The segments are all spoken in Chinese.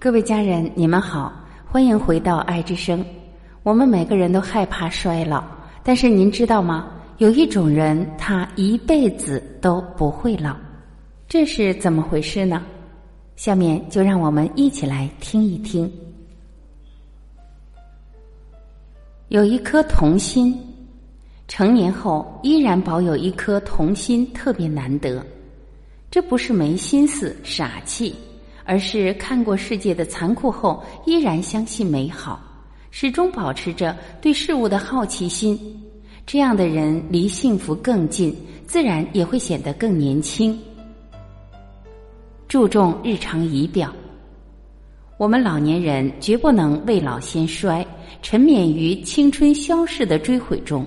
各位家人，你们好，欢迎回到爱之声。我们每个人都害怕衰老，但是您知道吗？有一种人，他一辈子都不会老，这是怎么回事呢？下面就让我们一起来听一听。有一颗童心，成年后依然保有一颗童心，特别难得。这不是没心思、傻气。而是看过世界的残酷后，依然相信美好，始终保持着对事物的好奇心。这样的人离幸福更近，自然也会显得更年轻。注重日常仪表，我们老年人绝不能未老先衰，沉湎于青春消逝的追悔中，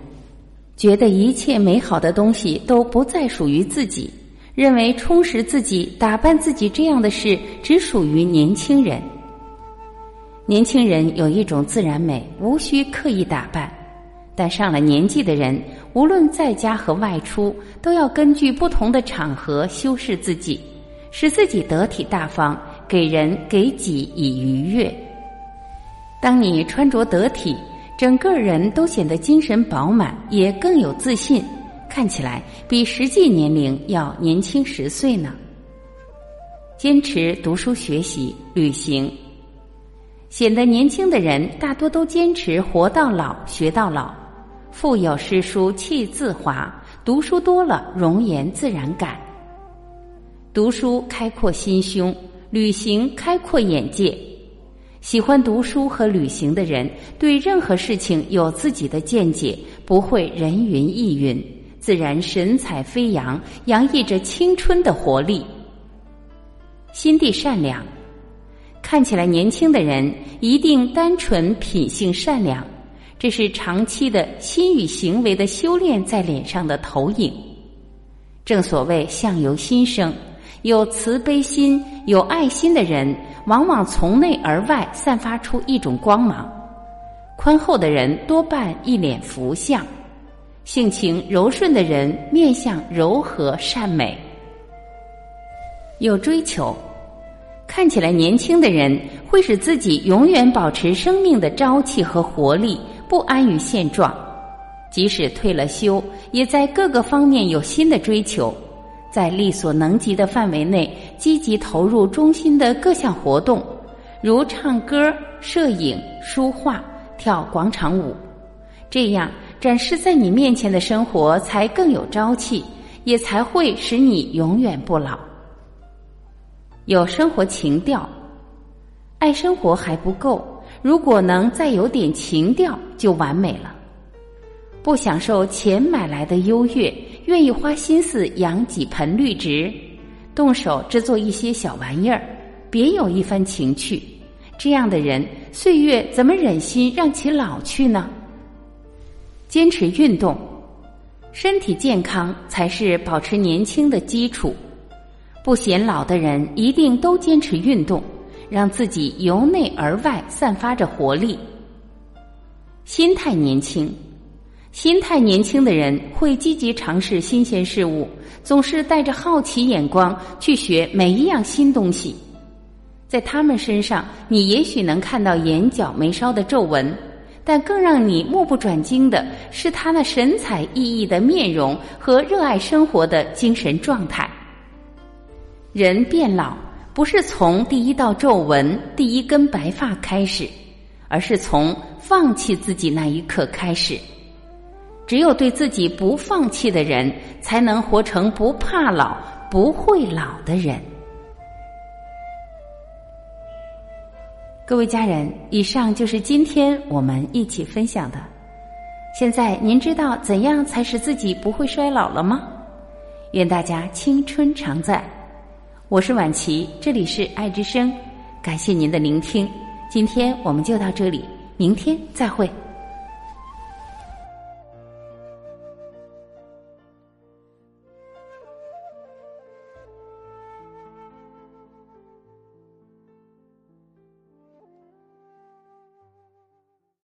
觉得一切美好的东西都不再属于自己。认为充实自己、打扮自己这样的事只属于年轻人。年轻人有一种自然美，无需刻意打扮；但上了年纪的人，无论在家和外出，都要根据不同的场合修饰自己，使自己得体大方，给人给己以愉悦。当你穿着得体，整个人都显得精神饱满，也更有自信。看起来比实际年龄要年轻十岁呢。坚持读书学习、旅行，显得年轻的人大多都坚持活到老学到老。腹有诗书气自华，读书多了容颜自然改。读书开阔心胸，旅行开阔眼界。喜欢读书和旅行的人，对任何事情有自己的见解，不会人云亦云。自然神采飞扬，洋溢着青春的活力。心地善良，看起来年轻的人一定单纯、品性善良，这是长期的心与行为的修炼在脸上的投影。正所谓相由心生，有慈悲心、有爱心的人，往往从内而外散发出一种光芒。宽厚的人多半一脸福相。性情柔顺的人，面相柔和善美，有追求。看起来年轻的人，会使自己永远保持生命的朝气和活力，不安于现状。即使退了休，也在各个方面有新的追求，在力所能及的范围内，积极投入中心的各项活动，如唱歌、摄影、书画、跳广场舞，这样。展示在你面前的生活才更有朝气，也才会使你永远不老。有生活情调，爱生活还不够，如果能再有点情调，就完美了。不享受钱买来的优越，愿意花心思养几盆绿植，动手制作一些小玩意儿，别有一番情趣。这样的人，岁月怎么忍心让其老去呢？坚持运动，身体健康才是保持年轻的基础。不显老的人一定都坚持运动，让自己由内而外散发着活力。心态年轻，心态年轻的人会积极尝试新鲜事物，总是带着好奇眼光去学每一样新东西。在他们身上，你也许能看到眼角眉梢的皱纹。但更让你目不转睛的是他那神采奕奕的面容和热爱生活的精神状态。人变老不是从第一道皱纹、第一根白发开始，而是从放弃自己那一刻开始。只有对自己不放弃的人，才能活成不怕老、不会老的人。各位家人，以上就是今天我们一起分享的。现在您知道怎样才使自己不会衰老了吗？愿大家青春常在。我是婉琪，这里是爱之声，感谢您的聆听。今天我们就到这里，明天再会。